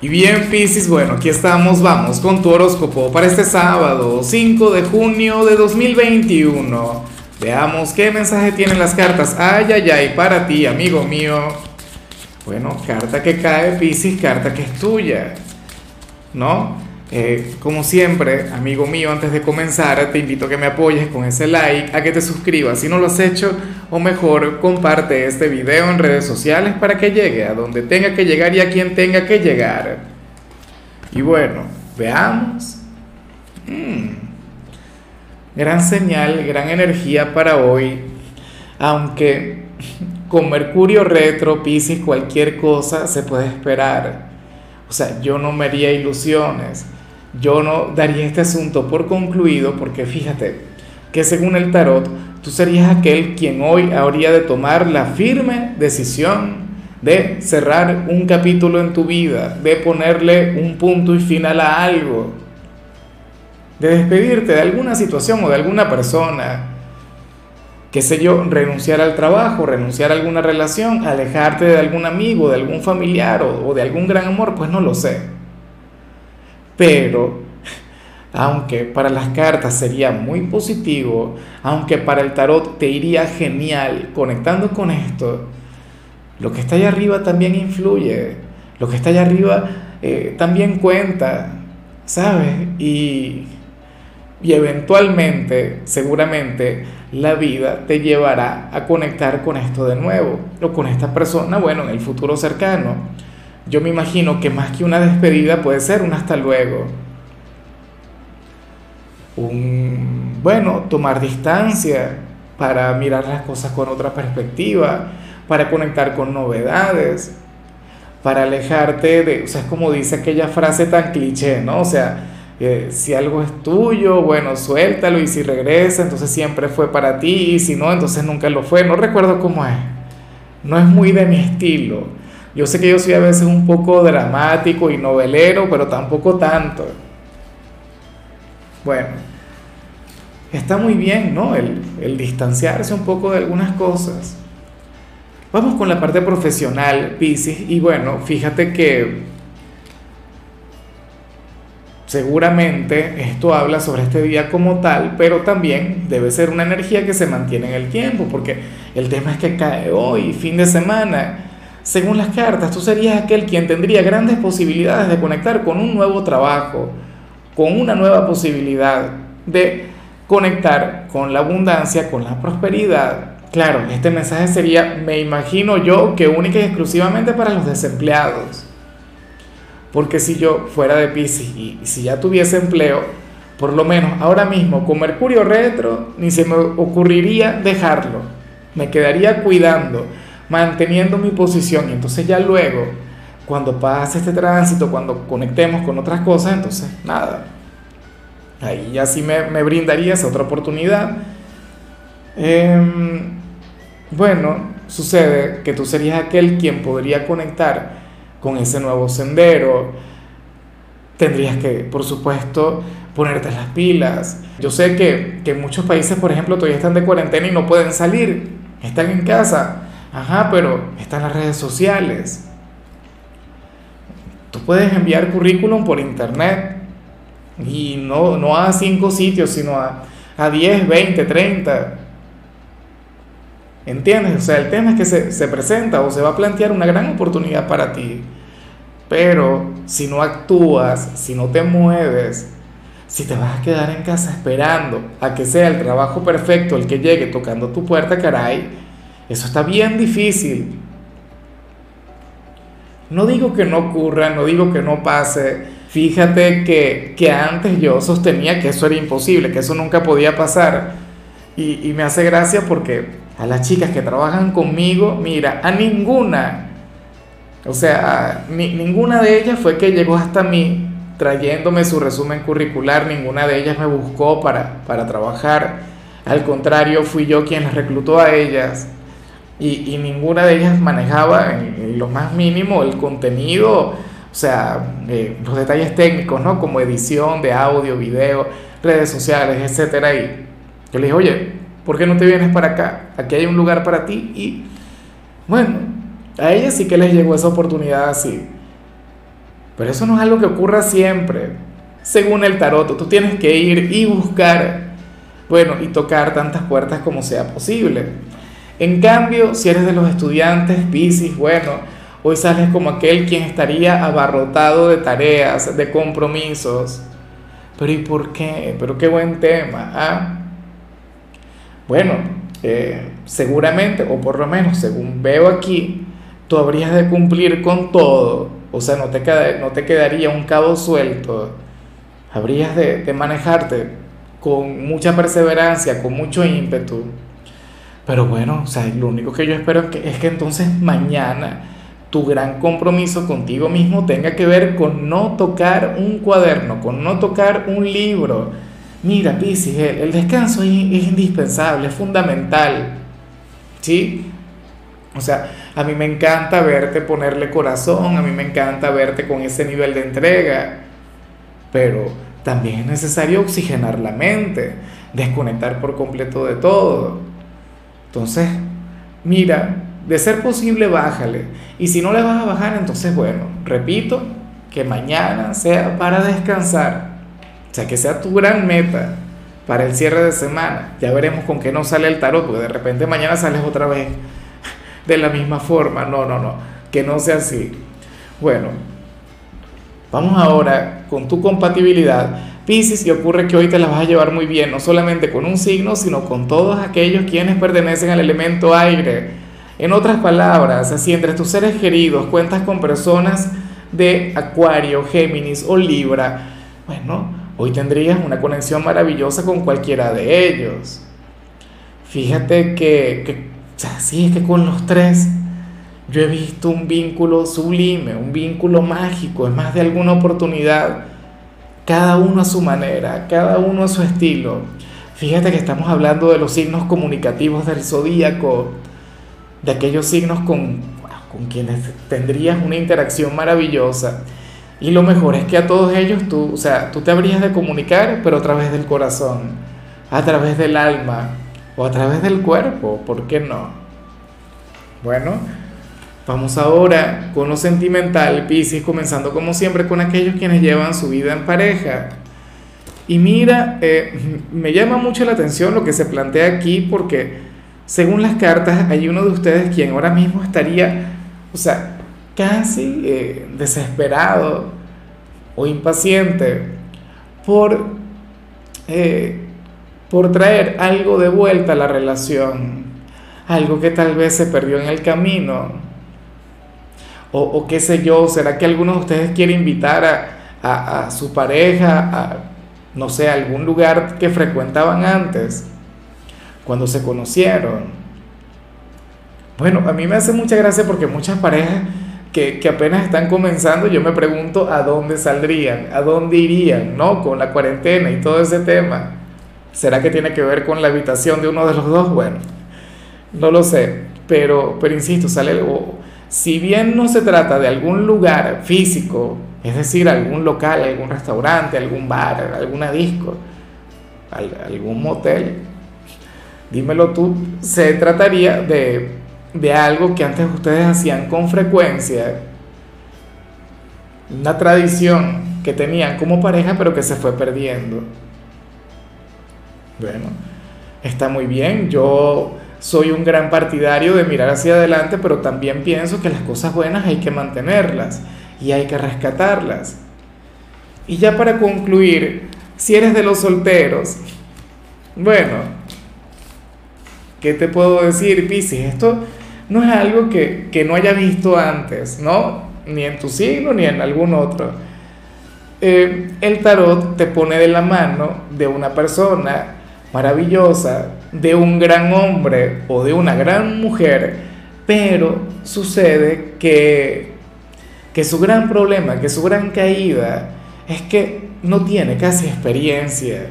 Y bien, Piscis, bueno, aquí estamos, vamos con tu horóscopo para este sábado, 5 de junio de 2021. Veamos qué mensaje tienen las cartas. Ay, ay, ay, para ti, amigo mío. Bueno, carta que cae, Piscis, carta que es tuya. ¿No? Eh, como siempre, amigo mío, antes de comenzar, te invito a que me apoyes con ese like, a que te suscribas si no lo has hecho, o mejor, comparte este video en redes sociales para que llegue a donde tenga que llegar y a quien tenga que llegar. Y bueno, veamos. Mm. Gran señal, gran energía para hoy, aunque con Mercurio retro, Pisces, cualquier cosa se puede esperar. O sea, yo no me haría ilusiones yo no daría este asunto por concluido porque fíjate que según el tarot, tú serías aquel quien hoy habría de tomar la firme decisión de cerrar un capítulo en tu vida, de ponerle un punto y final a algo, de despedirte de alguna situación o de alguna persona, qué sé yo, renunciar al trabajo, renunciar a alguna relación, alejarte de algún amigo, de algún familiar o, o de algún gran amor, pues no lo sé pero, aunque para las cartas sería muy positivo, aunque para el tarot te iría genial conectando con esto, lo que está allá arriba también influye, lo que está allá arriba eh, también cuenta, ¿sabes? Y, y eventualmente, seguramente, la vida te llevará a conectar con esto de nuevo, o con esta persona, bueno, en el futuro cercano yo me imagino que más que una despedida puede ser un hasta luego. Un, bueno, tomar distancia para mirar las cosas con otra perspectiva, para conectar con novedades, para alejarte de, o sea, es como dice aquella frase tan cliché, ¿no? O sea, eh, si algo es tuyo, bueno, suéltalo y si regresa, entonces siempre fue para ti y si no, entonces nunca lo fue. No recuerdo cómo es. No es muy de mi estilo yo sé que yo soy a veces un poco dramático y novelero, pero tampoco tanto. Bueno, está muy bien, ¿no? El, distanciarse un poco de algunas cosas. Vamos con la parte profesional, Pisces, y bueno, fíjate que seguramente esto habla sobre este día como tal, pero también debe ser una energía que se mantiene en el tiempo, porque el tema es que cae hoy, fin de semana, según las cartas, tú serías aquel quien tendría grandes posibilidades de conectar con un nuevo trabajo, con una nueva posibilidad de conectar con la abundancia, con la prosperidad. Claro, este mensaje sería, me imagino yo, que única y exclusivamente para los desempleados. Porque si yo fuera de Pisces y si ya tuviese empleo, por lo menos ahora mismo con Mercurio retro, ni se me ocurriría dejarlo. Me quedaría cuidando manteniendo mi posición y entonces ya luego, cuando pase este tránsito, cuando conectemos con otras cosas, entonces nada, ahí ya sí me, me brindaría esa otra oportunidad. Em, bueno, sucede que tú serías aquel quien podría conectar con ese nuevo sendero. Tendrías que, por supuesto, ponerte las pilas. Yo sé que, que muchos países, por ejemplo, todavía están de cuarentena y no pueden salir, están en casa. Ajá, pero están las redes sociales. Tú puedes enviar currículum por internet y no, no a cinco sitios, sino a, a 10, 20, 30. ¿Entiendes? O sea, el tema es que se, se presenta o se va a plantear una gran oportunidad para ti. Pero si no actúas, si no te mueves, si te vas a quedar en casa esperando a que sea el trabajo perfecto el que llegue tocando tu puerta, caray, eso está bien difícil. No digo que no ocurra, no digo que no pase. Fíjate que, antes yo sostenía que eso era imposible, que eso nunca podía pasar. Y, me hace gracia porque a las chicas que trabajan conmigo, mira, a ninguna, o sea, ninguna de ellas fue que llegó hasta mí trayéndome su resumen curricular, ninguna de ellas me buscó para, para trabajar. Al contrario, fui yo quien las reclutó a ellas y, y ninguna de ellas manejaba en, lo más mínimo el contenido, o sea, eh, los detalles técnicos, ¿no? Como edición de audio, video, redes sociales, etcétera. Y yo le dije, oye, ¿por qué no te vienes para acá? Aquí hay un lugar para ti. Y bueno, a ellas sí que les llegó esa oportunidad así. Pero eso no es algo que ocurra siempre. Según el tarot, tú tienes que ir y buscar, bueno, y tocar tantas puertas como sea posible. En cambio, si eres de los estudiantes Piscis, bueno, hoy sales como aquel quien estaría abarrotado de tareas, de compromisos. Pero ¿y por qué? Pero qué buen tema. ¿ah? Bueno, eh, seguramente, o por lo menos según veo aquí, tú habrías de cumplir con todo o sea, no te, no te quedaría un cabo suelto. Habrías de, manejarte con mucha perseverancia, con mucho ímpetu. Pero bueno, o sea, lo único que yo espero es que, es que entonces mañana tu gran compromiso contigo mismo tenga que ver con no tocar un cuaderno, con no tocar un libro. Mira, Piscis, el, descanso es, es, indispensable, es fundamental. ¿Sí? O sea, a mí me encanta verte ponerle corazón, a mí me encanta verte con ese nivel de entrega, pero también es necesario oxigenar la mente, desconectar por completo de todo. Entonces, mira, de ser posible, bájale. Y si no le vas a bajar, entonces, bueno, repito, que mañana sea para descansar. O sea, que sea tu gran meta para el cierre de semana. Ya veremos con qué no sale el tarot, porque de repente mañana sales otra vez de la misma forma. No, no, no, que no sea así. Bueno, vamos ahora con tu compatibilidad. Piscis, y ocurre que hoy te la vas a llevar muy bien, no solamente con un signo, sino con todos aquellos quienes pertenecen al elemento aire. En otras palabras, si entre tus seres queridos cuentas con personas de Acuario, Géminis o Libra, bueno, hoy tendrías una conexión maravillosa con cualquiera de ellos. Fíjate que, que o sea, sí, es que con los tres yo he visto un vínculo sublime, un vínculo mágico, es más de alguna oportunidad, cada uno a su manera, cada uno a su estilo. Fíjate que estamos hablando de los signos comunicativos del zodíaco, de aquellos signos con, con quienes tendrías una interacción maravillosa. Y lo mejor es que a todos ellos tú, o sea, tú te habrías de comunicar, pero a través del corazón, a través del alma, o a través del cuerpo, ¿por qué no? Bueno, vamos ahora con lo sentimental, Pisces, comenzando como siempre con aquellos quienes llevan su vida en pareja. Y mira, eh, me llama mucho la atención lo que se plantea aquí porque según las cartas hay uno de ustedes quien ahora mismo estaría, o sea, casi eh, desesperado o impaciente por eh, por traer algo de vuelta a la relación, algo que tal vez se perdió en el camino. O, qué sé yo, ¿será que alguno de ustedes quiere invitar a, su pareja a, no sé, a algún lugar que frecuentaban antes, cuando se conocieron? Bueno, a mí me hace mucha gracia porque muchas parejas que, que, apenas están comenzando, yo me pregunto a dónde saldrían, a dónde irían, ¿no? Con la cuarentena y todo ese tema. ¿Será que tiene que ver con la habitación de uno de los dos? Bueno, no lo sé, pero, pero insisto, sale Si bien no se trata de algún lugar físico, es decir, algún local, algún restaurante, algún bar, alguna disco, algún motel, dímelo tú, se trataría de, de algo que antes ustedes hacían con frecuencia, una tradición que tenían como pareja pero que se fue perdiendo. Bueno, está muy bien. Yo soy un gran partidario de mirar hacia adelante, pero también pienso que las cosas buenas hay que mantenerlas y hay que rescatarlas. Y ya para concluir, si eres de los solteros, bueno, ¿qué te puedo decir, Pisces? Esto no es algo que, no haya visto antes, ¿no? Ni en tu signo ni en algún otro. Eh, el tarot te pone de la mano de una persona maravillosa de un gran hombre o de una gran mujer, pero sucede que, que su gran problema, que su gran caída es que no tiene casi experiencia.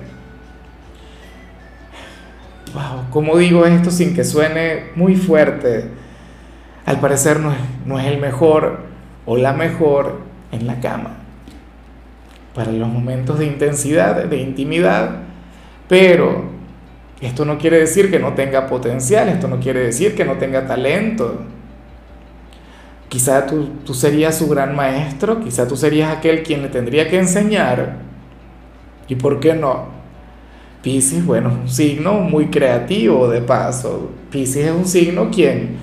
Wow, ¿cómo digo esto sin que suene muy fuerte? Al parecer no es, no es el mejor o la mejor en la cama. Para los momentos de intensidad, de intimidad, pero esto no quiere decir que no tenga potencial, esto no quiere decir que no tenga talento. quizá tú, tú serías su gran maestro, quizá tú serías aquel quien le tendría que enseñar. ¿Y por qué no? Pisces, bueno, un signo muy creativo de paso. Pisces es un signo quien,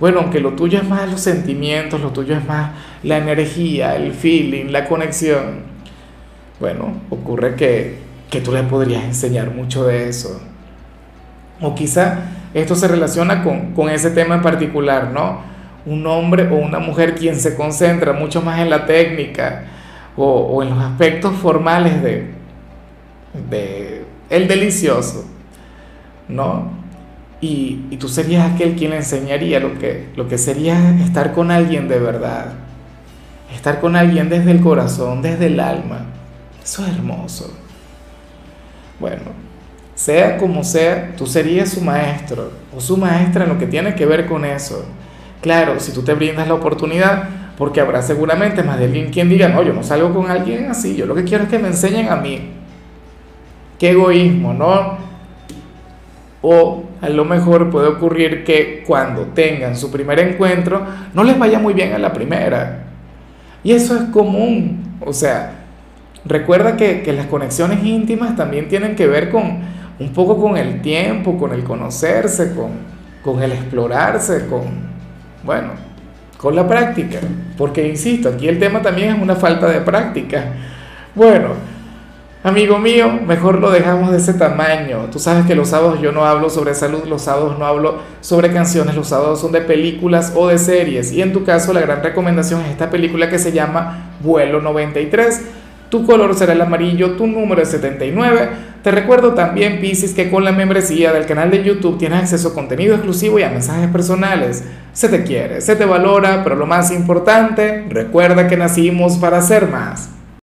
bueno, aunque lo tuyo es más los sentimientos, lo tuyo es más la energía, el feeling, la conexión. Bueno, ocurre que, que tú le podrías enseñar mucho de eso. O quizá esto se relaciona con, con ese tema en particular, ¿no? Un hombre o una mujer quien se concentra mucho más en la técnica o, en los aspectos formales de, de el delicioso, ¿no? Y, tú serías aquel quien enseñaría lo que, lo que sería estar con alguien de verdad, estar con alguien desde el corazón, desde el alma. Eso es hermoso. Bueno, sea como sea, tú serías su maestro o su maestra en lo que tiene que ver con eso. Claro, si tú te brindas la oportunidad, porque habrá seguramente más de alguien quien diga, no, yo no salgo con alguien así, yo lo que quiero es que me enseñen a mí. Qué egoísmo, ¿no? O a lo mejor puede ocurrir que cuando tengan su primer encuentro no les vaya muy bien a la primera. Y eso es común. O sea, recuerda que, que las conexiones íntimas también tienen que ver con un poco con el tiempo, con el conocerse, con, con el explorarse, con, bueno, con la práctica. Porque, insisto, aquí el tema también es una falta de práctica. Bueno, Amigo mío, mejor lo dejamos de ese tamaño. Tú sabes que los sábados yo no hablo sobre salud, los sábados no hablo sobre canciones, los sábados son de películas o de series. Y en tu caso la gran recomendación es esta película que se llama Vuelo 93. Tu color será el amarillo, tu número es 79. Te recuerdo también, Pisces, que con la membresía del canal de YouTube tienes acceso a contenido exclusivo y a mensajes personales. Se te quiere, se te valora, pero lo más importante, recuerda que nacimos para ser más.